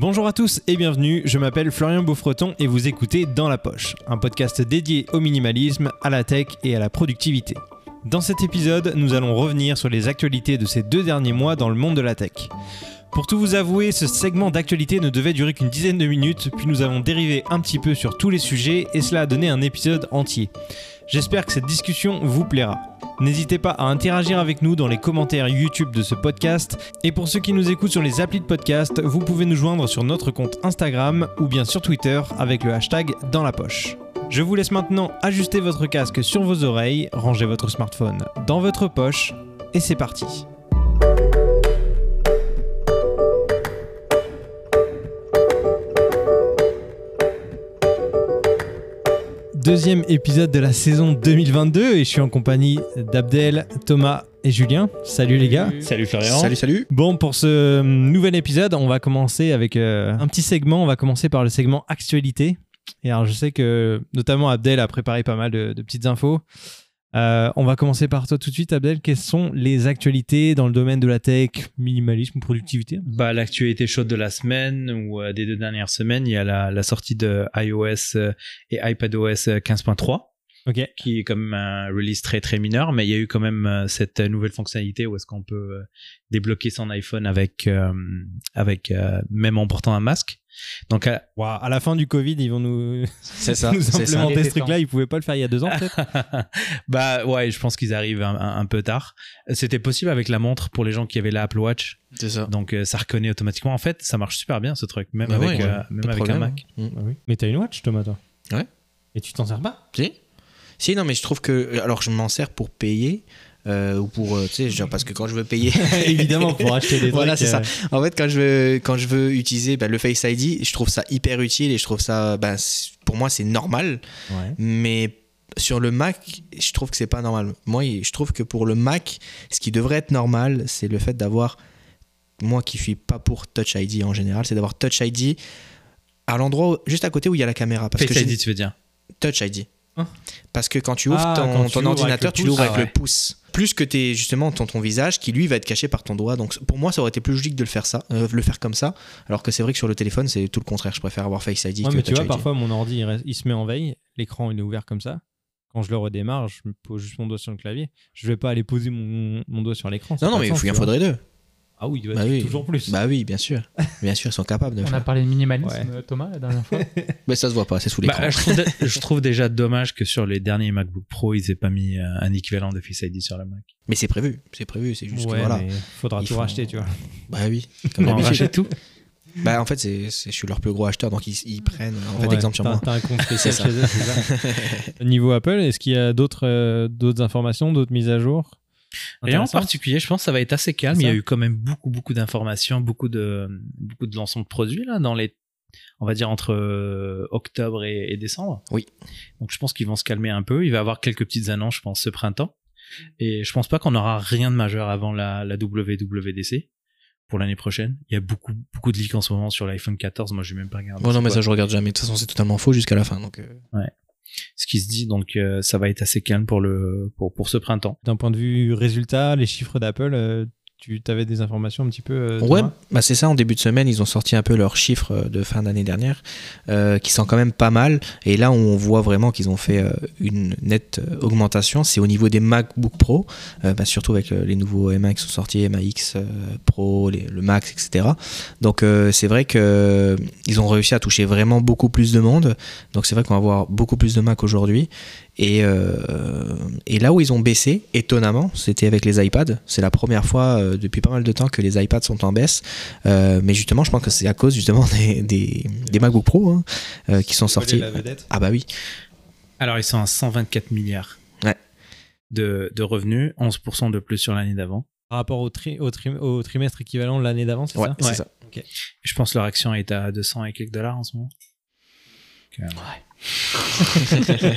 Bonjour à tous et bienvenue, je m'appelle Florian Beaufreton et vous écoutez Dans la Poche, un podcast dédié au minimalisme, à la tech et à la productivité. Dans cet épisode, nous allons revenir sur les actualités de ces deux derniers mois dans le monde de la tech. Pour tout vous avouer, ce segment d'actualité ne devait durer qu'une dizaine de minutes, puis nous avons dérivé un petit peu sur tous les sujets et cela a donné un épisode entier. J'espère que cette discussion vous plaira. N'hésitez pas à interagir avec nous dans les commentaires YouTube de ce podcast. Et pour ceux qui nous écoutent sur les applis de podcast, vous pouvez nous joindre sur notre compte Instagram ou bien sur Twitter avec le hashtag dans la poche. Je vous laisse maintenant ajuster votre casque sur vos oreilles, ranger votre smartphone dans votre poche et c'est parti. Deuxième épisode de la saison 2022 et je suis en compagnie d'Abdel, Thomas et Julien. Salut les gars. Salut Florian. Salut, salut. Bon, pour ce nouvel épisode, on va commencer avec euh, un petit segment. On va commencer par le segment actualité. Et alors, je sais que notamment Abdel a préparé pas mal de, de petites infos. Euh, on va commencer par toi tout de suite, Abdel. Quelles sont les actualités dans le domaine de la tech, minimalisme, productivité Bah, l'actualité chaude de la semaine ou euh, des deux dernières semaines, il y a la, la sortie de iOS euh, et iPadOS 15.3 Ok. qui est quand même un release très très mineur, mais il y a eu quand même cette nouvelle fonctionnalité où est-ce qu'on peut débloquer son iPhone avec euh, avec même en portant un masque. Donc euh, Wow, à la fin du Covid, ils vont nous, C'est ça, nous c'est ça. implémenter ce truc-là. Ils pouvaient pas le faire il y a deux ans, peut-être bah ouais, je pense qu'ils arrivent un, un- un peu tard. C'était possible avec la montre pour les gens qui avaient l'Apple Watch, C'est ça. donc euh, ça reconnaît automatiquement. En fait, ça marche super bien ce truc, même Bah avec ouais, euh, même avec un. Mac. Mm. Mais t'as une watch, Thomas, toi Ouais. Et tu t'en sers pas Si Si, non, mais je trouve que. Alors, je m'en sers pour payer. Euh, ou pour. euh, tu sais, parce que quand je veux payer. Évidemment, pour acheter des Voilà, c'est euh, ça. En fait, quand je veux, quand je veux utiliser bah, le Face ID, je trouve ça hyper utile et je trouve ça. bah, pour moi, c'est normal. Ouais. Mais sur le Mac, je trouve que c'est pas normal. Moi, je trouve que pour le Mac, ce qui devrait être normal, c'est le fait d'avoir. Moi qui suis pas pour Touch ID en général, c'est d'avoir Touch ID à l'endroit juste à côté où il y a la caméra. Parce Face que ID, tu veux dire? Touch ID. Hein? Parce que quand tu ouvres Ah, ton, tu ton ordinateur, tu l'ouvres Ah avec ouais. le pouce. Plus que t'es justement ton, ton visage qui lui va être caché par ton doigt. Donc pour moi, ça aurait été plus logique de le faire ça, euh, le faire comme ça. Alors que c'est vrai que sur le téléphone, c'est tout le contraire. Je préfère avoir Face ID Ouais, que mais tu vois, ID. parfois mon ordi il, reste- il se met en veille, l'écran il est ouvert comme ça. Quand je le redémarre, je me pose juste mon doigt sur le clavier. Je vais pas aller poser mon, mon doigt sur l'écran. Non, non, mais il sens, faudrait deux. Ah oui, il doit Bah être oui. toujours plus. Bah oui, bien sûr. Bien sûr, ils sont capables de On a parlé de minimalisme, Ouais. euh, Thomas, la dernière fois. Mais ça se voit pas, c'est sous l'écran. Bah, je, trouve dé- je trouve déjà dommage que sur les derniers MacBook Pro, ils aient pas mis euh, un équivalent de Face ID sur le Mac. Mais c'est prévu, c'est prévu. C'est juste que ouais, voilà. mais faudra tout font- racheter, tu vois. Bah oui. Comme On rachète tout. Bah en fait, c'est, je suis leur plus gros acheteur, donc ils, ils prennent en fait Ouais, exemple sur moi. T'as un compte spécial C'est chez eux, c'est ça. Niveau Apple, est-ce qu'il y a d'autres euh, d'autres informations, d'autres mises à jour? Rien en particulier, je pense que ça va être assez calme. Il y a eu quand même beaucoup, beaucoup d'informations, beaucoup de, beaucoup de lancements de produits là dans les, on va dire entre euh, octobre et, et décembre. Oui. Donc je pense qu'ils vont se calmer un peu. Il va y avoir quelques petites annonces, je pense, ce printemps. Et je pense pas qu'on aura rien de majeur avant la, la WWDC pour l'année prochaine. Il y a beaucoup, beaucoup de leaks en ce moment sur l'iPhone 14. Moi, j'ai même pas regardé. Bon, non, mais quoi. ça, je regarde jamais. De toute façon, c'est totalement faux jusqu'à la fin. Donc, euh, ce qui se dit. Donc euh, ça va être assez calme pour le, pour, pour ce printemps. D'un point de vue résultat, les chiffres d'Apple, euh, tu avais des informations un petit peu euh, Ouais, bah c'est ça. En début de semaine, ils ont sorti un peu leurs chiffres euh, de fin d'année dernière, euh, qui sont quand même pas mal. Et là, on voit vraiment qu'ils ont fait euh, une nette augmentation. C'est au niveau des MacBook Pro, bah, surtout avec les nouveaux M1 qui sont sortis, MAX Pro, les- le Max, etc. Donc, c'est vrai que euh, ils ont réussi à toucher vraiment beaucoup plus de monde. Donc, c'est vrai qu'on va avoir beaucoup plus de Mac aujourd'hui. Et, euh, et là où ils ont baissé, étonnamment, c'était avec les iPads. C'est la première fois euh, depuis pas mal de temps que les iPads sont en baisse. Euh, mais justement, je pense que c'est à cause justement des, des, des MacBook Pro hein, euh, qui sont sortis. La vedette. Ah bah oui. Alors ils sont à 124 milliards. Ouais. De, de revenus, 11% de plus sur l'année d'avant. Par rapport au, tri- au, tri- au trimestre équivalent de l'année d'avant, c'est Ouais, ça? c'est Ouais. ça. Je pense que leur action est à 200 et quelques dollars en ce moment. Donc, euh,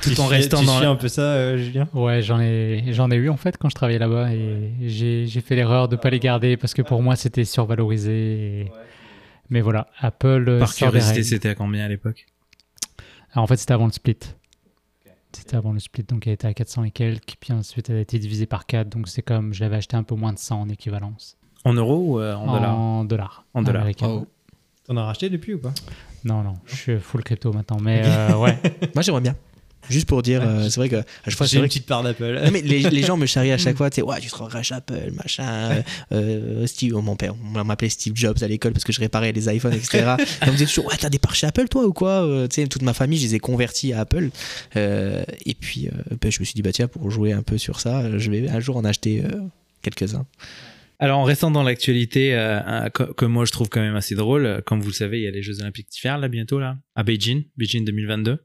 Tu Tout en suis- restant tu dans la- un peu ça, euh, Julien? Ouais, j'en ai, j'en ai eu en fait quand je travaillais là-bas et j'ai, j'ai fait l'erreur de pas les garder parce que pour moi c'était survalorisé. et- Mais voilà, Apple. euh, Par curiosité, c'était à combien à l'époque? Alors, en fait, c'était avant le split. C'était avant le split, donc elle était à 400 et quelques, puis ensuite elle a été divisée par 4, donc c'est comme je l'avais acheté un peu moins de 100 en équivalence. En euros ou euh, en dollars En dollars? En dollars. Oh. T'en as racheté depuis ou pas? Non, non, je suis full crypto maintenant. Mais euh, ouais, Moi, j'aimerais bien. Juste pour dire, euh, c'est vrai que à chaque fois, c'est J'ai une vrai que- petite part d'Apple. Non, mais les, les gens me charrient à chaque fois, tu sais, ouais, tu te regrettes Apple, machin. Euh, Steve, oh, mon père, on m'appelait Steve Jobs à l'école parce que je réparais les iPhones, etc. Et on me disait toujours, ouais, t'as des parts chez Apple, toi, ou quoi Euh, Tu sais, toute ma famille, je les ai convertis à Apple. Euh, et puis, euh, ben, je me suis dit, bah tiens, pour jouer un peu sur ça, je vais un jour en acheter euh, quelques-uns. Alors, en restant dans l'actualité, euh, que moi je trouve quand même assez drôle, euh, comme vous le savez, il y a les Jeux Olympiques d'hiver là bientôt là, à Beijing, Beijing 2022.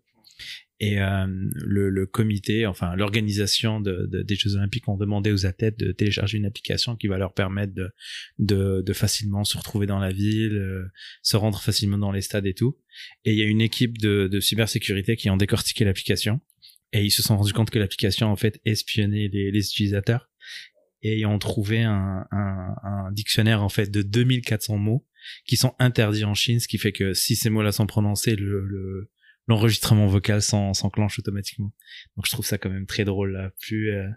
Et euh, le, le comité, enfin l'organisation de, de- des Jeux Olympiques ont demandé aux athlètes de télécharger une application qui va leur permettre de, de, de facilement se retrouver dans la ville, euh, se rendre facilement dans les stades et tout. Et il y a une équipe de, de cybersécurité qui ont décortiqué l'application et ils se sont rendus compte que l'application en fait espionnait les, les utilisateurs et ils ont trouvé un, un, un dictionnaire en fait de 2400 mots qui sont interdits en Chine, ce qui fait que si ces mots-là sont prononcés, le, le- l'enregistrement vocal s'en- s'enclenche automatiquement. Donc je trouve ça quand même très drôle là. Plus euh,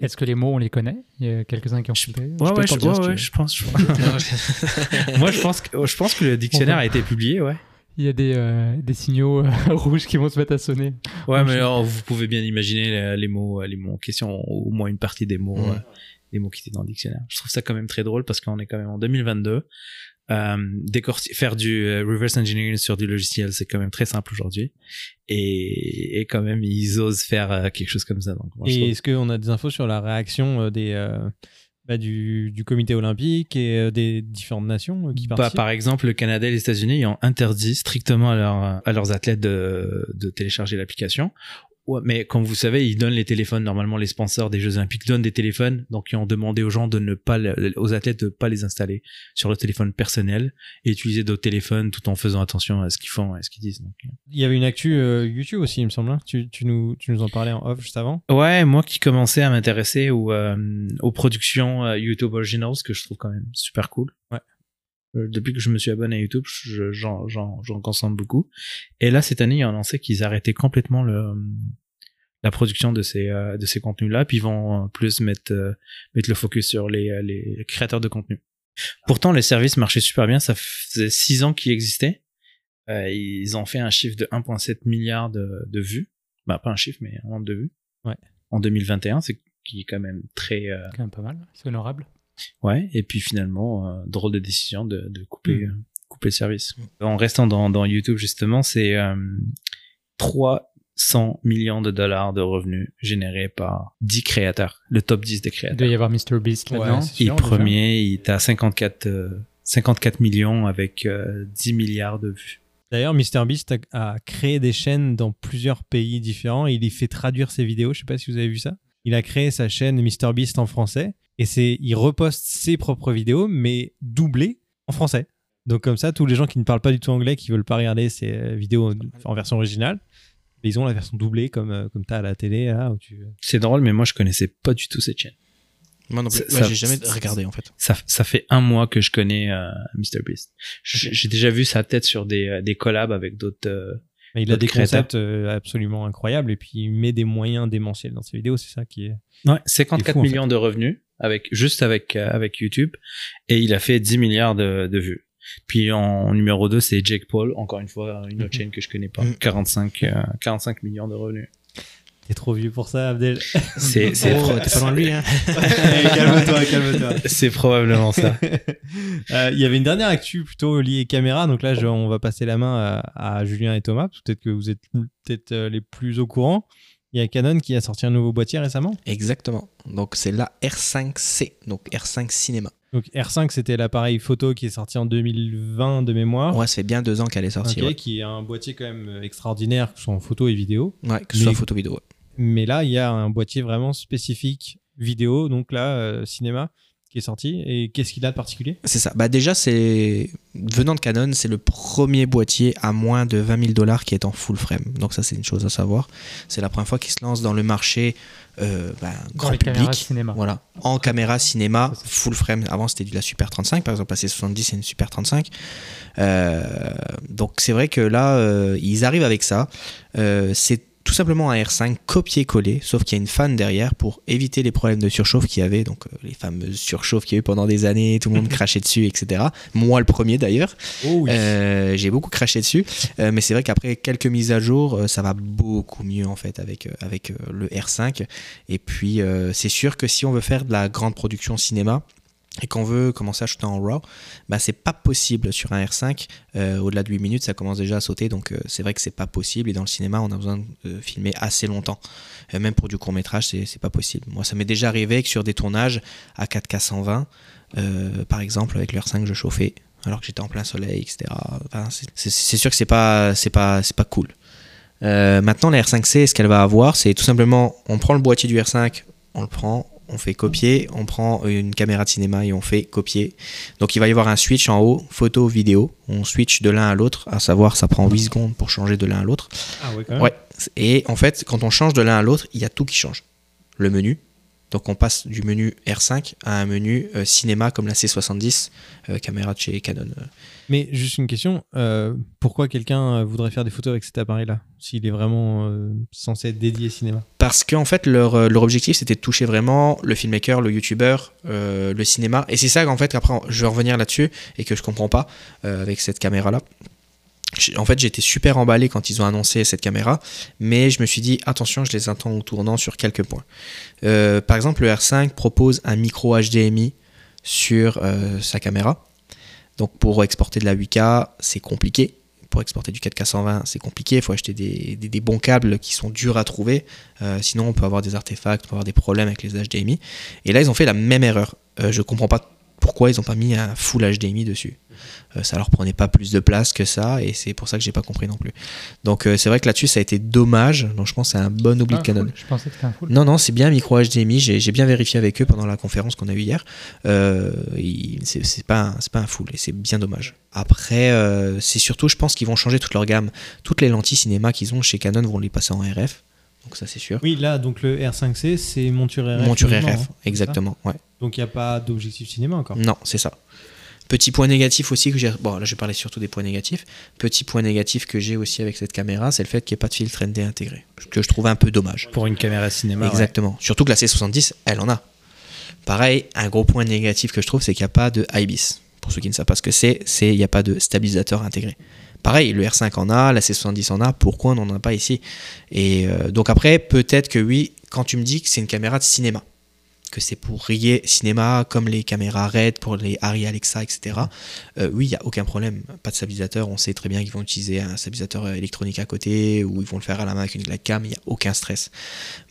est-ce que les mots, on les connaît? Il y a quelques-uns qui ont chipé. ouais ouais, je, dire ouais, si tu ouais, veux. je pense. je- Moi je pense que je pense que le dictionnaire a été publié, ouais. Il y a des, euh, des signaux euh, rouges qui vont se mettre à sonner. Ouais, mais alors, vous pouvez bien imaginer les, les mots, les mots en question, au moins une partie des mots, euh, des mots qui étaient dans le dictionnaire. Je trouve ça quand même très drôle parce qu'on est quand même en 2022. Euh, décorti- faire du euh, reverse engineering sur du logiciel, c'est quand même très simple aujourd'hui. Et, et quand même, ils osent faire euh, quelque chose comme ça. Donc, moi, Et trouve- est-ce qu'on a des infos sur la réaction euh, des, euh, bah, du, du comité olympique et euh, des différentes nations euh, qui Bah, participent par exemple, le Canada et les États-Unis ont interdit strictement à, leurs- à leurs athlètes de, de télécharger l'application. Ouais, mais comme vous savez, ils donnent les téléphones. Normalement, les sponsors des Jeux Olympiques donnent des téléphones. Donc, ils ont demandé aux gens de ne pas, aux athlètes de pas les installer sur le téléphone personnel et utiliser d'autres téléphones tout en faisant attention à ce qu'ils font et ce qu'ils disent. Donc, euh. Il y avait une actu euh, YouTube aussi, il me semble. hein. Tu, tu, nous, tu nous en parlais en off juste avant. Ouais, moi qui commençais à m'intéresser aux, euh, aux productions euh, YouTube Originals, que je trouve quand même super cool. Ouais. Euh, depuis que je me suis abonné à YouTube, je- j'en, j'en, j'en consomme beaucoup. Et là, cette année, ils ont annoncé qu'ils arrêtaient complètement le, la production de ces, euh, de ces contenus-là, puis ils vont euh, plus mettre, euh, mettre le focus sur les, euh, les créateurs de contenu. Pourtant, les services marchaient super bien. Ça faisait six ans qu'ils existaient. Euh, ils ont fait un chiffre de 1,7 milliard de, de vues. Bah, pas un chiffre, mais un nombre de vues. Ouais. En 2021, c'est qui est quand même très, euh, Quand même pas mal, c'est honorable. Ouais, et puis finalement, euh, drôle de décision de, de couper, Mm. euh, couper le service. En restant dans, dans YouTube, justement, c'est euh, 300 millions de dollars de revenus générés par 10 créateurs, le top 10 des Il créateurs. doit y avoir MrBeast là-dedans. Et sûr, déjà. premier, il est à 54, euh, 54 millions avec euh, 10 milliards de vues. D'ailleurs, MrBeast a, a créé des chaînes dans plusieurs pays différents il y fait traduire ses vidéos. Je sais pas si vous avez vu ça. Il a créé sa chaîne MrBeast en français et c'est il reposte ses propres vidéos mais doublées en français. Donc comme ça, tous les gens qui ne parlent pas du tout anglais, qui veulent pas regarder ces euh, vidéos en version originale, ils ont la version doublée comme euh, comme t'as à la télé là où tu. C'est drôle, mais moi, je connaissais pas du tout cette chaîne. Moi non plus. Ça- Ouais, ça- j'ai jamais regardé en fait. Ça, ça fait un mois que je connais euh, MrBeast. J'ai j'ai déjà vu sa tête sur des, euh, des collabs avec d'autres... euh, Mais il a des créateurs. concepts euh, absolument incroyables et puis il met des moyens démentiels dans ses vidéos. C'est ça qui est. Ouais, 54 fou, en millions de revenus avec juste avec euh, avec YouTube et il a fait 10 milliards de, de vues. Puis en, numéro 2, c'est Jake Paul, encore une fois une autre Mhm. chaîne que je connais pas, Mhm. 45 euh, 45 millions de revenus. T'es trop vieux pour ça, Abdel. C'est c'est Oh, t'es pas loin de lui, hein. calme-toi, calme-toi. c'est probablement ça. Euh, Il y avait une dernière actu plutôt liée caméra. Donc là, je- on va passer la main à, à Julien et Thomas. Peut-être que vous êtes peut-être euh, les plus au courant. Il y a Canon qui a sorti un nouveau boîtier récemment. Exactement. Donc c'est la R5C, donc R5 Cinéma. Donc R5, c'était l'appareil photo qui est sorti en 2020 de mémoire. Ouais, ça fait bien deux ans qu'elle est sortie. Ok, ouais. Qui est un boîtier quand même extraordinaire, que ce soit en photo et vidéo. Ouais, que ce soit photo vidéo. ouais. Mais là, il y a un boîtier vraiment spécifique vidéo, donc là, euh, cinéma, qui est sorti. Et qu'est-ce qu'il a de particulier C'est ça. Bah déjà, c'est venant de Canon, c'est le premier boîtier à moins de 20 000 dollars qui est en full frame. Donc ça, c'est une chose à savoir. C'est la première fois qu'il se lance dans le marché euh, bah, grand public. cinéma. Voilà, en caméra cinéma, full frame. Avant, c'était de la Super 35, par exemple, la C70, c'est une Super 35. Euh, donc, c'est vrai que là, euh, ils arrivent avec ça. Euh, c'est tout simplement un R5 copier-coller, sauf qu'il y a une fan derrière pour éviter les problèmes de surchauffe qu'il y avait, donc euh, les fameuses surchauffes qu'il y a eu pendant des années, tout le monde crachait dessus, etc. Moi le premier d'ailleurs, Oh Euh, j'ai beaucoup craché dessus, Euh, mais c'est vrai qu'après quelques mises à jour, ça va beaucoup mieux en fait avec, avec le R5. Et puis c'est sûr que si on veut faire de la grande production cinéma, et qu'on veut commencer à shooter en RAW, bah c'est pas possible sur un R5. Euh, Au-delà de 8 minutes, ça commence déjà à sauter, donc euh, c'est vrai que c'est pas possible. Et dans le cinéma, on a besoin de filmer assez longtemps. Euh, même pour du court métrage, c'est pas possible. Moi, ça m'est déjà arrivé que sur des tournages à 4K 120, euh, par exemple, avec le R5, je chauffais alors que j'étais en plein soleil, etc. C'est- sûr que c'est pas, pas, c'est pas cool. Maintenant, la R5C, ce qu'elle va avoir, c'est tout simplement, on prend le boîtier du R5, on le prend, on fait copier, on prend une caméra de cinéma et on fait copier. Donc il va y avoir un switch en haut, photo, vidéo. On switch de l'un à l'autre, à savoir ça prend 8 secondes pour changer de l'un à l'autre. Ah ouais, quand même. Ouais. Et en fait, quand on change de l'un à l'autre, il y a tout qui change. Le menu. Donc on passe du menu R5 à un menu euh, cinéma comme la C70, euh, caméra de chez Canon. Mais juste une question, euh, pourquoi quelqu'un voudrait faire des photos avec cet appareil-là S'il est vraiment censé être dédié cinéma? Parce qu'en fait, leur, leur objectif, c'était de toucher vraiment le filmmaker, le youtubeur, le cinéma. Et c'est ça qu'en fait, après, je vais revenir là-dessus et que je comprends pas avec cette caméra-là. En fait, j'étais super emballé quand ils ont annoncé cette caméra, mais je me suis dit, attention, je les attends au tournant sur quelques points. Euh, par exemple, le R5 propose un micro HDMI sur euh, sa caméra. Donc, pour exporter de la 8K, c'est compliqué. Pour exporter du 4K 120, c'est compliqué. Il faut acheter des, bons câbles qui sont durs à trouver. Euh, sinon, on peut avoir des artefacts, on peut avoir des problèmes avec les HDMI. Et là, ils ont fait la même erreur. Je comprends pas pourquoi ils n'ont pas mis un full HDMI dessus. Euh, ça leur prenait pas plus de place que ça, et c'est pour ça que j'ai pas compris non plus. Donc euh, c'est vrai que là-dessus, ça a été dommage. Donc je pense que c'est un bon oubli de Canon. full. Je pensais que c'était un full. Non, non, c'est bien micro HDMI. J'ai bien vérifié avec eux pendant la conférence qu'on a eue hier. Euh, c'est pas, un- c'est pas un full et c'est bien dommage. Après, euh, c'est surtout, je pense qu'ils vont changer toute leur gamme. Toutes les lentilles cinéma qu'ils ont chez Canon vont les passer en RF. Donc ça, c'est sûr. Oui, là, donc le R5C, c'est monture RF. Monture RF, hein, exactement. Ouais. Donc il n'y a pas d'objectif cinéma encore. Non, c'est ça. Petit point négatif aussi que j'ai. Bon, là, je vais parler surtout des points négatifs. Petit point négatif que j'ai aussi avec cette caméra, c'est le fait qu'il n'y ait pas de filtre ND intégré. Ce que je trouve un peu dommage. Pour une caméra cinéma. ouais. Exactement. Surtout que la C70, elle en a. Pareil, un gros point négatif que je trouve, c'est qu'il n'y a pas de IBIS. Pour ceux qui ne savent pas ce que c'est, c'est il n'y a pas de stabilisateur intégré. Pareil, le R5 en a, la C70 en a, pourquoi on n'en a pas ici? Et euh, donc après, peut-être que oui, quand tu me dis que c'est une caméra de cinéma, que c'est pour rier cinéma comme les caméras RED pour les Arri Alexa, etc. euh, oui, il n'y a aucun problème. Pas de stabilisateur. On sait très bien qu'ils vont utiliser un stabilisateur euh, électronique à côté ou ils vont le faire à la main avec une glidecam. Il n'y a aucun stress.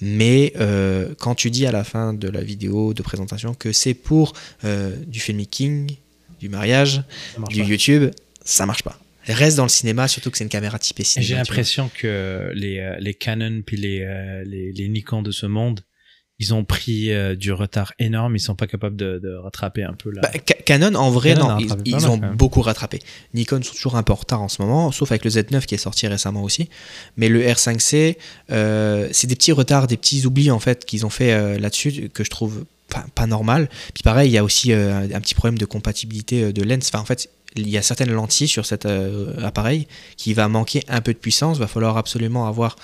Mais euh, quand tu dis à la fin de la vidéo de présentation que c'est pour euh, du filmmaking, du mariage, du pas. YouTube, ça marche pas. Reste dans le cinéma, surtout que c'est une caméra typée Et cinéma. J'ai l'impression que les, les Canon puis les, les, les Nikon de ce monde, ils ont pris euh, du retard énorme. Ils sont pas capables de, de rattraper un peu là. Bah, Ca- Canon, en vrai, Canon non, ils, mal, ont beaucoup rattrapé. Nikon sont toujours un peu en retard en ce moment, sauf avec le Z9 qui est sorti récemment aussi. Mais le R5C, euh, c'est des petits retards, des petits oublis en fait qu'ils ont fait euh, là-dessus que je trouve pas, pas normal. Puis pareil, il y a aussi un petit problème de compatibilité de lens. Enfin, en fait, il y a certaines lentilles sur cet appareil qui va manquer un peu de puissance. Va falloir absolument avoir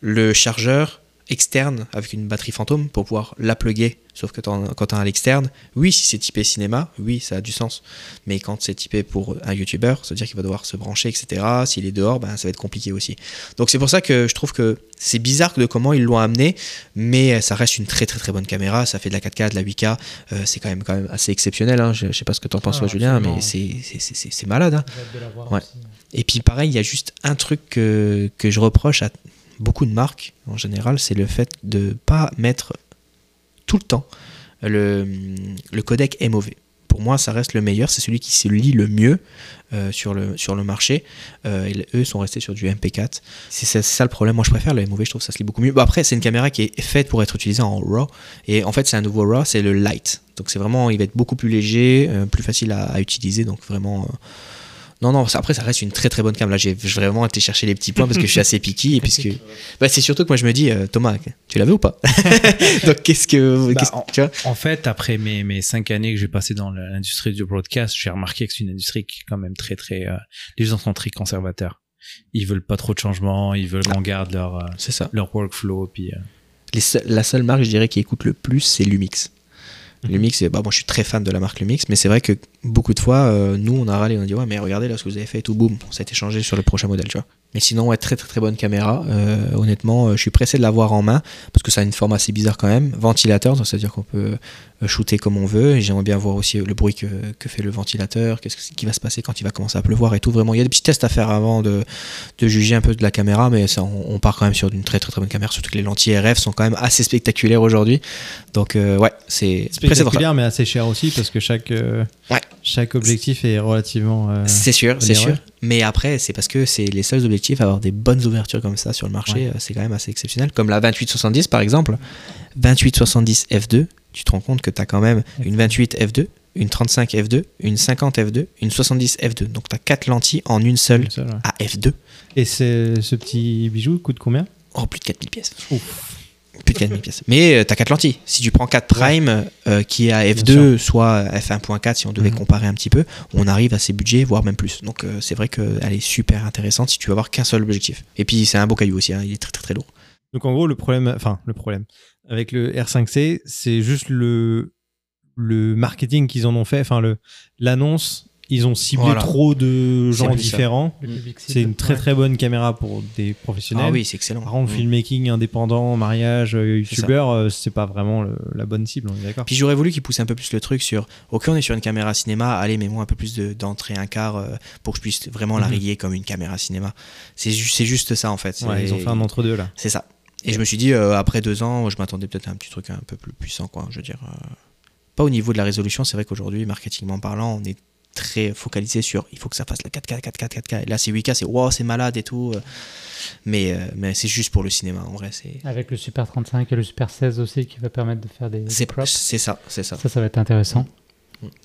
le chargeur externe avec une batterie fantôme pour pouvoir la plugger. Sauf que t'en- quand tu as à l'externe, oui, si c'est typé cinéma, oui, ça a du sens. Mais quand c'est typé pour un youtubeur, ça veut dire qu'il va devoir se brancher, etc. S'il est dehors, ben, ça va être compliqué aussi. Donc c'est pour ça que je trouve que c'est bizarre de comment ils l'ont amené, mais ça reste une très très très bonne caméra. Ça fait de la 4K, de la 8K. euh, c'est quand même, quand même assez exceptionnel. hein. Je, je sais pas ce que tu en penses, Ah, toi, Julien, mais c'est- malade. hein. Ouais. Et puis pareil, il y a juste un truc que, que je reproche à beaucoup de marques en général, c'est le fait de pas mettre tout le temps le, le codec MOV. Pour moi, ça reste le meilleur, c'est celui qui se lit le mieux euh, sur, le, sur le marché. Euh, eux sont restés sur du MP4. C'est ça, le problème. Moi, je préfère le MOV, je trouve que ça se lit beaucoup mieux. Bon, après, c'est une caméra qui est faite pour être utilisée en RAW. Et en fait, c'est un nouveau RAW, c'est le Light. Donc, c'est vraiment, il va être beaucoup plus léger, euh, plus facile à utiliser. Donc, vraiment. Non, non, ça- après, ça reste une très très bonne cam. Là, j'ai vraiment été chercher les petits points parce que je suis assez picky. Et puisque... bah, c'est surtout que moi, je me dis, euh, Thomas, tu l'avais ou pas? Donc, qu'est-ce que. Bah, en- tu vois? En fait, après mes, mes cinq années que j'ai passées dans l'industrie du broadcast, j'ai remarqué que c'est une industrie qui est quand même très, très... euh, les gens sont très conservateurs. ils veulent pas trop de changements, ils veulent qu'on garde leur, euh, ça. leur workflow. Puis, euh, Les la seule marque, je dirais, qui écoute le plus, c'est Lumix. Mhm. Lumix, c'est- bah, moi je suis très fan de la marque Lumix, mais c'est vrai que beaucoup de fois, euh, nous on a râlé, on a dit ouais, mais regardez là ce que vous avez fait et tout, boum, ça a été changé sur le prochain modèle, tu vois. Mais sinon, ouais, très très très bonne caméra. Euh, honnêtement, euh, je suis pressé de l'avoir en main parce que ça a une forme assez bizarre quand même. Ventilateur, c'est-à-dire qu'on peut euh, shooter comme on veut. Et j'aimerais bien voir aussi le bruit que, que fait le ventilateur, qu'est-ce qui va se passer quand il va commencer à pleuvoir et tout. Vraiment, il y a des petits tests à faire avant de, de juger un peu de la caméra, mais ça, on, on part quand même sur une très très très bonne caméra. Surtout que les lentilles RF sont quand même assez spectaculaires aujourd'hui. Donc ouais, c'est. Spectaculaire, mais assez cher aussi parce que chaque, Ouais. Chaque objectif est relativement. euh, C'est sûr, c'est sûr. Mais après, c'est parce que c'est les seuls objectifs à avoir des bonnes ouvertures comme ça sur le marché, Ouais. euh, c'est quand même assez exceptionnel. Comme la 2870 par exemple. 2870 f2, tu te rends compte que tu as quand même une 28 f2, une 35 f2, une 50 f2, une 70 f2. Donc tu as 4 lentilles en une seule une seule, ouais. à f2. Et ce petit bijou coûte combien? Oh, plus de 4000 pièces. Plus de 4000 pièces. Mais tu as 4 lentilles. Si tu prends 4 prime euh, qui est à f2, soit f1.4 si on devait Mhm. comparer un petit peu, on arrive à ces budgets, voire même plus. Donc euh, c'est vrai qu'elle est super intéressante si tu veux avoir qu'un seul objectif. Et puis c'est un beau caillou aussi, hein, il est très très très lourd. Donc en gros, le problème, enfin le problème avec le R5C, c'est juste le le marketing qu'ils en ont fait, enfin l'annonce. Ils ont ciblé Voilà. trop de gens différents. C'est une très très bonne caméra pour des professionnels. Ah oui, c'est excellent. Par contre, Mm. filmmaking indépendant, mariage, euh, youtubeur, euh, c'est pas vraiment le- la bonne cible, on est d'accord. Puis j'aurais voulu qu'ils poussent un peu plus le truc sur ok on est sur une caméra cinéma, allez mets-moi un peu plus de- d'entrée un quart euh, pour que je puisse vraiment la Mhm. rayer comme une caméra cinéma. C'est ju- c'est juste ça en fait. Ouais, ils ont fait un entre-deux là. C'est ça. Et je me suis dit, euh, après deux ans, je m'attendais peut-être à un petit truc un peu plus puissant, quoi. Je veux dire, euh, pas au niveau de la résolution. C'est vrai qu'aujourd'hui, marketingment parlant, on est très focalisé sur il faut que ça fasse le 4K, 4K, 4K. Et là, c'est 8K, c'est wow, c'est malade et tout. euh. Mais, euh, mais c'est juste pour le cinéma, en vrai. C'est Avec le Super 35 et le Super 16 aussi qui va permettre de faire des, c'est ça, c'est ça. Ça, ça va être intéressant.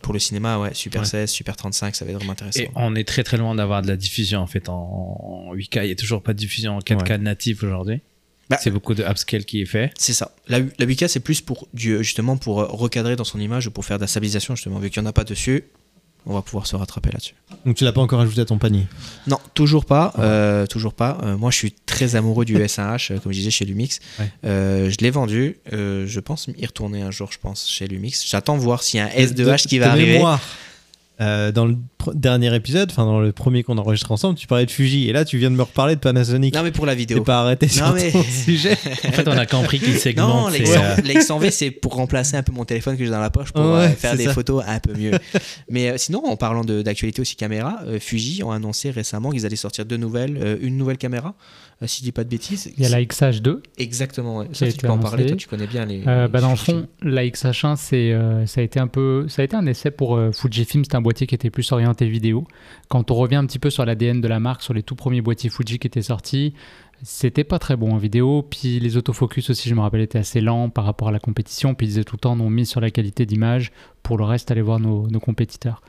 Pour le cinéma, ouais, Super Ouais. 16, Super 35, ça va être vraiment intéressant. Et on est très très loin d'avoir de la diffusion en fait en, en 8K. Il n'y a toujours pas de diffusion en 4K Ouais. natif aujourd'hui. Bah, c'est beaucoup de upscale qui est fait. C'est ça. La, la 8K, c'est plus pour du- justement pour euh, recadrer dans son image, pour faire de la stabilisation, justement. Vu qu'il n'y en a pas dessus, on va pouvoir se rattraper là-dessus. Donc tu l'as pas encore ajouté à ton panier? Non, toujours pas. Ouais. euh, toujours pas. Euh, moi, je suis très amoureux du S1H, euh, comme je disais chez Lumix. Ouais. Euh, je l'ai vendu. je pense y retourner un jour, je pense, chez Lumix. J'attends voir s'il y a un S2H De- qui va arriver. mémoire, euh, dans le pr- dernier épisode, enfin dans le premier qu'on enregistre ensemble, tu parlais de Fuji et là tu viens de me reparler de Panasonic. Non, mais pour la T'es vidéo. pas arrêté sur Non, mais- ton sujet. En fait, on a compris qu'il Non, segmente. c'est, l'ex- euh, l'ex-100V, c'est pour remplacer un peu mon téléphone que j'ai dans la poche pour Ouais, euh, faire des ça. photos un peu mieux. Mais euh, sinon, en parlant de- d'actualité aussi caméra, euh, Fuji ont annoncé récemment qu'ils allaient sortir deux nouvelles, euh, une nouvelle caméra, si je dis pas de bêtises. Il y a la XH2. Exactement, ouais. Ça, tu peux en parler, toi tu connais bien les. Euh, les bah, dans le fond, la XH1, c'est, euh, ça a été un peu, ça a été un essai pour euh, Fujifilm. C'était un boîtier qui était plus orienté vidéo. Quand on revient un petit peu sur l'ADN de la marque, sur les tout premiers boîtiers Fuji qui étaient sortis, c'était pas très bon en vidéo. Puis les autofocus aussi, je me rappelle, étaient assez lents par rapport à la compétition. Puis ils disaient tout le temps, on mise sur la qualité d'image. Pour le reste, allez voir nos, nos compétiteurs.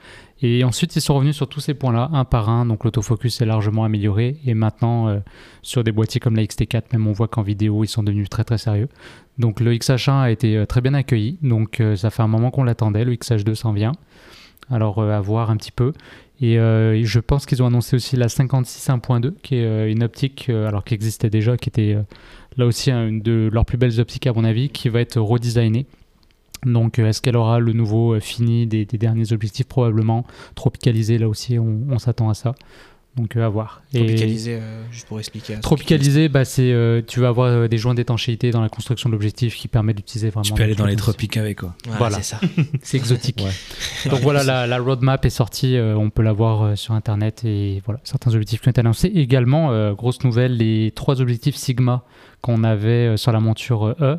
Et ensuite, ils sont revenus sur tous ces points-là, un par un. Donc l'autofocus est largement amélioré. Et maintenant, euh, sur des boîtiers comme la XT4, même on voit qu'en vidéo, ils sont devenus très très sérieux. Donc le XH1 a été euh, très bien accueilli, donc euh, ça fait un moment qu'on l'attendait, le XH2 s'en vient. Alors à voir un petit peu. Et euh, je pense qu'ils ont annoncé aussi la 56 1.2, qui est euh, une optique, euh, alors qui existait déjà, qui était là aussi hein, une de leurs plus belles optiques à mon avis, qui va être redesignée. Donc est-ce qu'elle aura le nouveau fini des, derniers objectifs? Probablement. Tropicalisé, là aussi, on s'attend à ça. Donc euh, à voir. Et- Tropicalisé, euh, juste pour expliquer. Tropicalisé, bah, c'est, euh, tu vas avoir euh, des joints d'étanchéité dans la construction de l'objectif qui permet d'utiliser vraiment. tu peux aller dans les tropiques avec quoi. Voilà, Voilà. c'est ça. C'est exotique. Donc voilà, la, la roadmap est sortie, euh, on peut la voir euh, sur internet et voilà, certains objectifs qui ont été annoncés. Également, euh, grosse nouvelle, les trois objectifs Sigma qu'on avait euh, sur la monture euh, E,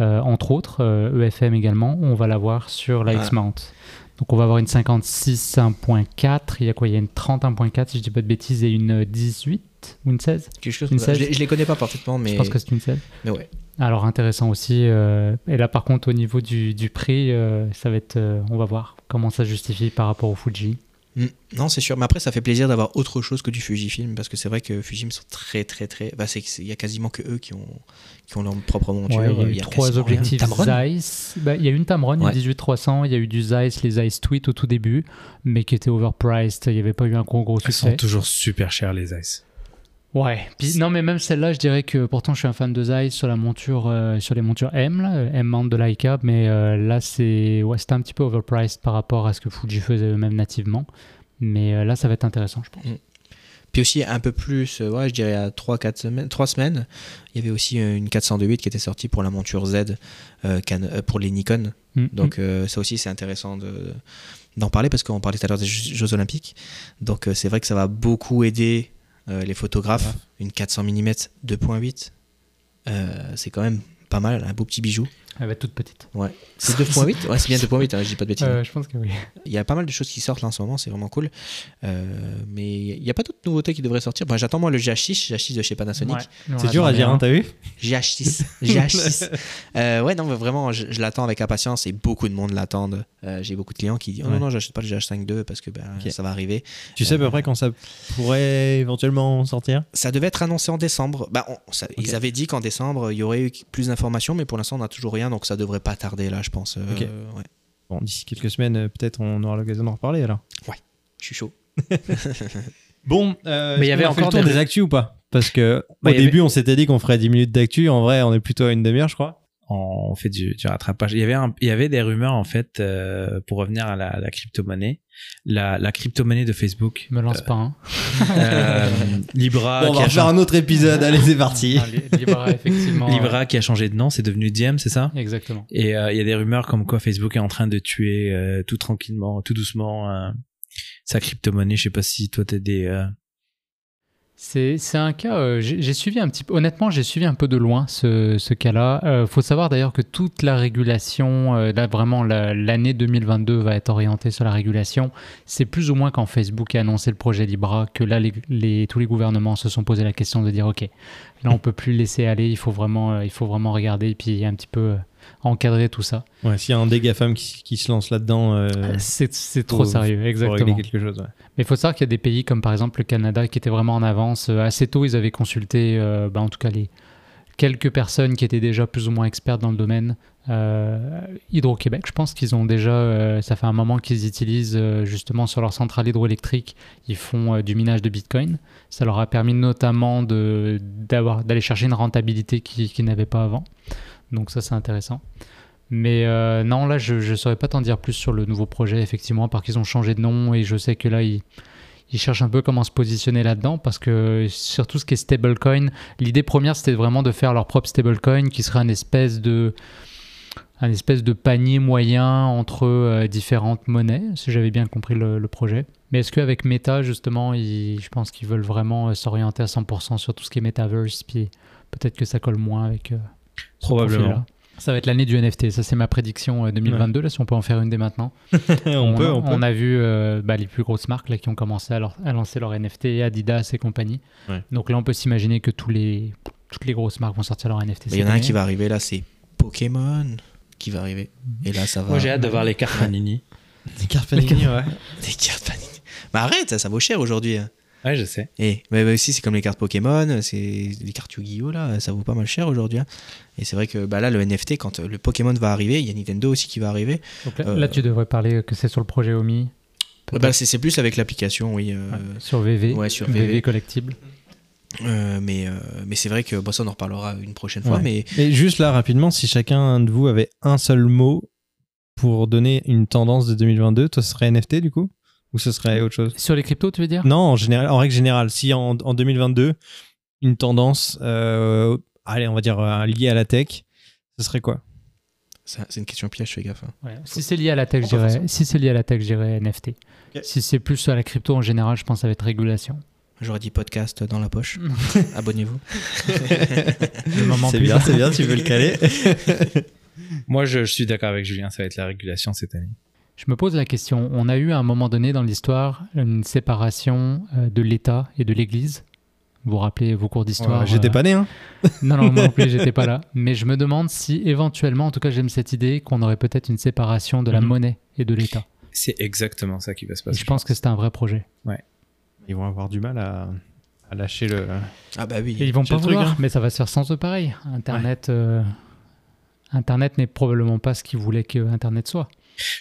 euh, entre autres, euh, EFM également, on va l'avoir sur la. X-Mount. Donc on va avoir une 56 1.4, il y a quoi? Il y a une 30 1.4 si je dis pas de bêtises et une 18 ou une 16 Quelque chose Une comme ça. Je, 16. les- je les connais pas parfaitement, mais. Je pense que c'est une 16. mais ouais. Alors intéressant aussi. euh, et là par contre au niveau du, du prix, euh, ça va être, euh, on va voir comment ça justifie par rapport au Fuji. Mm. Non, c'est sûr. Mais après, ça fait plaisir d'avoir autre chose que du Fujifilm parce que c'est vrai que Fujifilm sont très, très, très. Bah, c'est il y a quasiment que eux qui ont, qui ont leur propre monture. Ouais, il y a eu Il y a trois objectifs Zeiss. Bah, il y a eu une Tamron, il y a Ouais. 18300, il y a eu du Zeiss, les Zeiss Tweet au tout début, mais qui étaient overpriced. Il n'y avait pas eu un gros gros Ils sont succès. toujours super chers les Ice. Ouais. Puis, non, mais même celle-là, je dirais que pourtant, je suis un fan de Zeiss sur la monture, euh, sur les montures M, là, M mount de Leica, mais euh, là, c'est ouais, c'était un petit peu overpriced par rapport à ce que Fuji faisait eux-mêmes nativement. Mais euh, là, ça va être intéressant, je pense. Puis aussi un peu plus, ouais, je dirais à 3, 4 semaines, 3 semaines, il y avait aussi une 408 qui était sortie pour la monture Z pour les Nikon. Mm. Donc euh, ça aussi c'est intéressant de- d'en parler parce qu'on parlait tout à l'heure des Jeux Olympiques. Donc c'est vrai que ça va beaucoup aider euh, les photographes. Une 400 mm 2.8, euh, c'est quand même pas mal, un beau petit bijou. Elle va être toute petite. C'est 2.8 Ouais, c'est bien 2.8, hein, je dis pas de bêtises. Euh, je pense que oui. Il y a pas mal de choses qui sortent là en ce moment, c'est vraiment cool. Euh, mais il n'y a pas d'autres nouveautés qui devraient sortir. Bon, J'attends moi le GH6, GH6 de chez Panasonic. Ouais. C'est dur à dire, hein, t'as vu GH6. GH6. Euh, ouais, non, mais vraiment, je, je l'attends avec impatience et beaucoup de monde l'attendent. Euh, J'ai beaucoup de clients qui disent Oh Ouais. non, non, j'achète pas le GH5 II parce que ben, ça va arriver. Tu sais à peu près quand ça pourrait éventuellement sortir? Ça devait être annoncé en décembre. Bah, on- ça- Ils avaient dit qu'en décembre, il y aurait eu plus d'informations, mais pour l'instant, on n'a toujours rien, donc ça devrait pas tarder là, je pense. Euh, ouais. Bon, d'ici quelques semaines, euh, peut-être on aura l'occasion d'en reparler alors. Je suis chaud. Bon, euh, Mais il y est-ce avait fait le encore tour des- des actus ou pas? Parce que Bah, au avait- début, on s'était dit qu'on ferait 10 minutes d'actu. En vrai, on est plutôt à une demi-heure, je crois. On fait du, du rattrapage. Il y avait un- il y avait des rumeurs en fait euh, pour revenir à la, la crypto-monnaie, la, la crypto-monnaie de Facebook. Me lance pas, hein. Euh, Libra, Bon, on va changé, un autre épisode. Allez, c'est parti. Ah, Li- Libra, effectivement. Libra qui a changé de nom, c'est devenu Diem, c'est ça? Exactement. Et euh, il y a des rumeurs comme quoi Facebook est en train de tuer euh, tout tranquillement, tout doucement euh, sa crypto-monnaie. Je sais pas si toi t'as des. C'est un cas, euh, j'ai suivi un petit peu, honnêtement, j'ai suivi un peu de loin ce, cas-là. Euh, faut savoir d'ailleurs que toute la régulation, euh, là vraiment la- l'année 2022 va être orientée sur la régulation. C'est plus ou moins quand Facebook a annoncé le projet Libra que là tous les gouvernements se sont posé la question de dire ok, là on peut plus laisser aller, il faut vraiment, il faut vraiment regarder et puis un petit peu encadrer tout ça. Ouais, s'il y a un des GAFAM qui, qui se lance là-dedans, euh, C'est c'est trop sérieux, exactement. régler quelque chose. ouais. Mais il faut savoir qu'il y a des pays comme par exemple le Canada qui étaient vraiment en avance. Euh, Assez tôt, ils avaient consulté, euh, bah, en tout cas, les quelques personnes qui étaient déjà plus ou moins expertes dans le domaine. Euh, Hydro-Québec, je pense qu'ils ont déjà, euh, ça fait un moment qu'ils utilisent euh, justement sur leur centrale hydroélectrique, ils font euh, du minage de Bitcoin. Ça leur a permis notamment d'aller chercher une rentabilité qu'ils qu'ils n'avaient pas avant. Donc ça, c'est intéressant. Mais euh, non, là, je ne saurais pas t'en dire plus sur le nouveau projet, effectivement, par qu'ils ont changé de nom et je sais que là, ils, cherchent un peu comment se positionner là-dedans parce que sur tout ce qui est stablecoin, l'idée première, c'était vraiment de faire leur propre stablecoin qui serait un espèce de un espèce de panier moyen entre euh, différentes monnaies, si j'avais bien compris le, projet. Mais est-ce qu'avec Meta, justement, je pense qu'ils veulent vraiment euh, s'orienter à 100% sur tout ce qui est metaverse, puis peut-être que ça colle moins avec... Probablement. Ça va être l'année du NFT, ça c'est ma prédiction euh, 2022, là si on peut en faire une dès maintenant. on, peut, on peut. a vu euh, bah, les plus grosses marques là, qui ont commencé à, leur- à lancer leur NFT, Adidas et compagnie. Ouais. Donc là on peut s'imaginer que tous les, toutes les grosses marques vont sortir leur NFT. Il y en a un qui va arriver là, c'est Pokémon qui va arriver. Et là, ça va. Moi j'ai hâte de voir les cartes Panini. Des cartes Panini, ouais. Des cartes Panini. Mais arrête, ça, ça vaut cher aujourd'hui. hein. Ouais, je sais. Et mais aussi, c'est comme les cartes Pokémon, c'est les cartes Yu-Gi-Oh! là, ça vaut pas mal cher aujourd'hui. hein. Et c'est vrai que bah, là, le NFT, quand euh, le Pokémon va arriver, il y a Nintendo aussi qui va arriver. Donc là, Euh, là, tu devrais parler que c'est sur le projet Omi, peut-être. Bah, c'est c'est plus avec l'application, oui. euh, Ouais, sur VV, ouais, sur VV, VV. collectible. euh, mais euh, mais c'est vrai que bon, ça, on en reparlera une prochaine fois. Ouais. Mais Et juste là, rapidement, si chacun de vous avait un seul mot pour donner une tendance de 2022, toi, ce serait NFT du coup? Ou ce serait autre chose Sur les cryptos, tu veux dire? Non, en, général, en règle générale, si en, en 2022, une tendance, euh, allez, on va dire euh, liée à la tech, ce serait quoi? Ça, c'est une question piège, fais gaffe. hein. Ouais, Si c'est lié à la tech, dirais, si c'est lié à la tech, NFT. Si c'est plus à la crypto en général, je pense que ça va être régulation. J'aurais dit podcast dans la poche. Abonnez-vous. C'est bien, c'est bien, tu veux le caler Moi je, je suis d'accord avec Julien, ça va être la régulation cette année. Je me pose la question, on a eu à un moment donné dans l'histoire une séparation euh, de l'État et de l'Église? Vous vous rappelez vos cours d'histoire Ouais, J'étais euh, pas né, hein Non, non, moi non plus, j'étais pas là. Mais je me demande si éventuellement, en tout cas j'aime cette idée, qu'on aurait peut-être une séparation de la Mhm. monnaie et de l'État. C'est exactement ça qui va se Et passer. je pense que c'est un vrai projet. Ils vont avoir du mal à, à lâcher le. Ah bah oui. Et ils vont pas truc, vouloir, hein. mais ça va se faire sans eux pareil. Internet, euh, Internet n'est probablement pas ce qu'ils voulaient que Internet soit.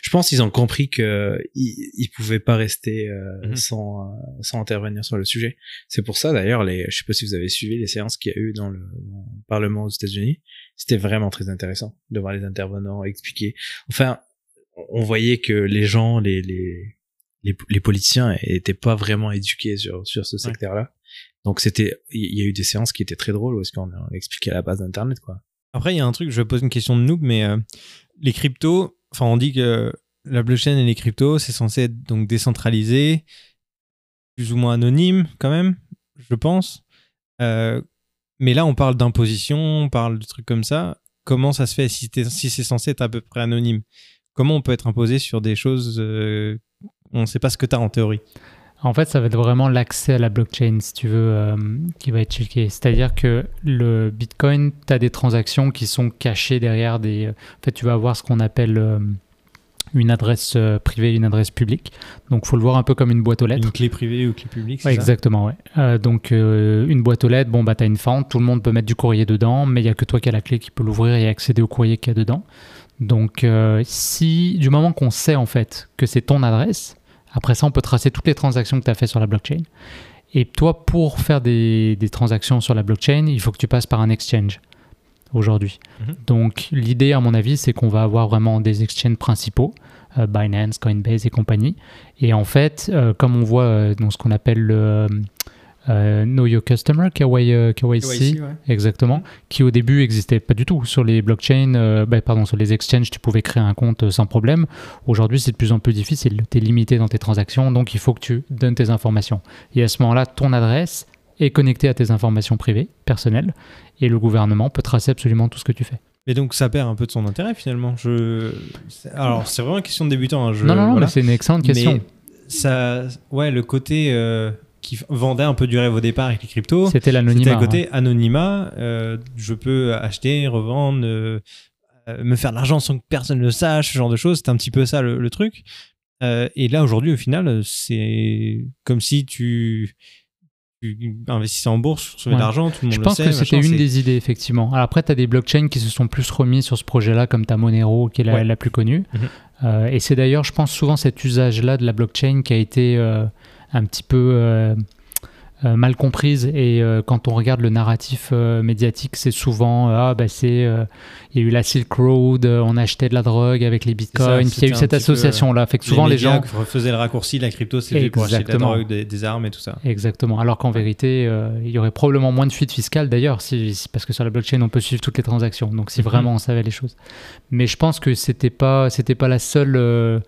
Je pense qu'ils ont compris que ils, ils pouvaient pas rester euh, Mhm. sans euh, sans intervenir sur le sujet. C'est pour ça d'ailleurs les je sais pas si vous avez suivi les séances qu'il y a eu dans le, dans le Parlement aux États-Unis. C'était vraiment très intéressant de voir les intervenants expliquer. Enfin, on voyait que les gens les les les, les politiciens étaient pas vraiment éduqués sur sur ce secteur-là. Donc c'était il y a eu des séances qui étaient très drôles où est-ce qu'on a expliqué la base d'internet quoi. Après, il y a un truc, je vais poser une question de noob, mais euh, les cryptos, enfin, on dit que la blockchain et les cryptos, c'est censé être donc décentralisé, plus ou moins anonyme quand même, je pense. Euh, mais là, on parle d'imposition, on parle de trucs comme ça. Comment ça se fait si, si c'est censé être à peu près anonyme? Comment on peut être imposé sur des choses euh, On ne sait pas ce que tu as en théorie? En fait, ça va être vraiment l'accès à la blockchain, si tu veux, euh, qui va être checké. C'est-à-dire que le Bitcoin, tu as des transactions qui sont cachées derrière des... En fait, tu vas avoir ce qu'on appelle euh, une adresse euh, privée et une adresse publique. Donc, faut le voir un peu comme une boîte aux lettres. Une clé privée ou clé publique Ouais, ça? exactement, ouais. Euh, donc, euh, une boîte aux lettres, bon, bah, tu as une fente, tout le monde peut mettre du courrier dedans, mais il n'y a que toi qui as la clé qui peut l'ouvrir et accéder au courrier qu'il y a dedans. Donc, euh, si, du moment qu'on sait, en fait, que c'est ton adresse, après ça, on peut tracer toutes les transactions que tu as fait sur la blockchain. Et toi, pour faire des, des transactions sur la blockchain, il faut que tu passes par un exchange aujourd'hui. Mhm. Donc, l'idée, à mon avis, c'est qu'on va avoir vraiment des exchanges principaux, euh, Binance, Coinbase et compagnie. Et en fait, euh, comme on voit euh, dans ce qu'on appelle le euh, Know Your Customer, KY, euh, KYC, KYC, ouais. exactement, qui au début existait pas du tout. Sur les blockchains, euh, bah, pardon, sur les exchanges, tu pouvais créer un compte sans problème. Aujourd'hui, c'est de plus en plus difficile. Tu es limité dans tes transactions, donc il faut que tu donnes tes informations. Et à ce moment-là, ton adresse est connectée à tes informations privées, personnelles, et le gouvernement peut tracer absolument tout ce que tu fais. Mais donc ça perd un peu de son intérêt finalement. Je... Alors c'est vraiment une question de débutant. hein, je- non, non, non, voilà. mais c'est une excellente question. Mais ça, ouais, le côté euh, qui vendait un peu du rêve au départ avec les cryptos, C'était c'était l'anonymat. le côté hein. anonymat. euh, je peux acheter, revendre, euh, euh, me faire de l'argent sans que personne le sache, ce genre de choses. C'était un petit peu ça le, le truc. Euh, et là aujourd'hui, au final, c'est comme si tu, tu investissais en bourse, recevais de Ouais. l'argent, tout le monde Je le pense sait. que c'était une des idées, effectivement. Alors après, tu as des blockchains qui se sont plus remis sur ce projet-là, comme ta Monero, qui est la, Ouais. la plus connue. Mhm. Euh, et c'est d'ailleurs, je pense, souvent cet usage-là de la blockchain qui a été euh, un petit peu euh, euh, mal comprise. Et euh, quand on regarde le narratif médiatique, c'est souvent ah bah c'est il y a eu la Silk Road, on achetait de la drogue avec les bitcoins, puis il y a c'était eu cette petit peu, association-là. Fait que souvent les, gens faisaient le raccourci, la crypto, c'est fait pour acheter de la drogue, des, armes et tout ça. Exactement. Alors qu'en vérité, il y aurait probablement moins de fuites fiscales d'ailleurs, si, parce que sur la blockchain, on peut suivre toutes les transactions. Donc, si Mhm. vraiment on savait les choses. Mais je pense que c'était pas, c'était pas la seule,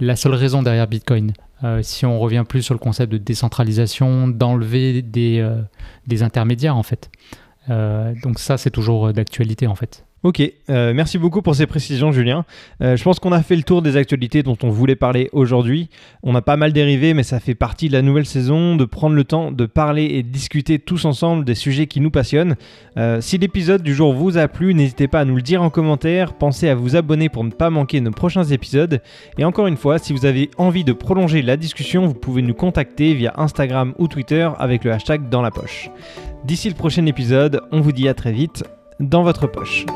la seule raison derrière Bitcoin. Euh, si on revient plus sur le concept de décentralisation, d'enlever des, euh, des intermédiaires en fait. Euh, donc ça, c'est toujours d'actualité en fait. Ok, euh, merci beaucoup pour ces précisions, Julien. Euh, je pense qu'on a fait le tour des actualités dont on voulait parler aujourd'hui. On a pas mal dérivé, mais ça fait partie de la nouvelle saison de prendre le temps de parler et de discuter tous ensemble des sujets qui nous passionnent. Euh, si l'épisode du jour vous a plu, n'hésitez pas à nous le dire en commentaire. Pensez à vous abonner pour ne pas manquer nos prochains épisodes. Et encore une fois, si vous avez envie de prolonger la discussion, vous pouvez nous contacter via Instagram ou Twitter avec le hashtag dans la poche. D'ici le prochain épisode, on vous dit à très vite dans votre poche.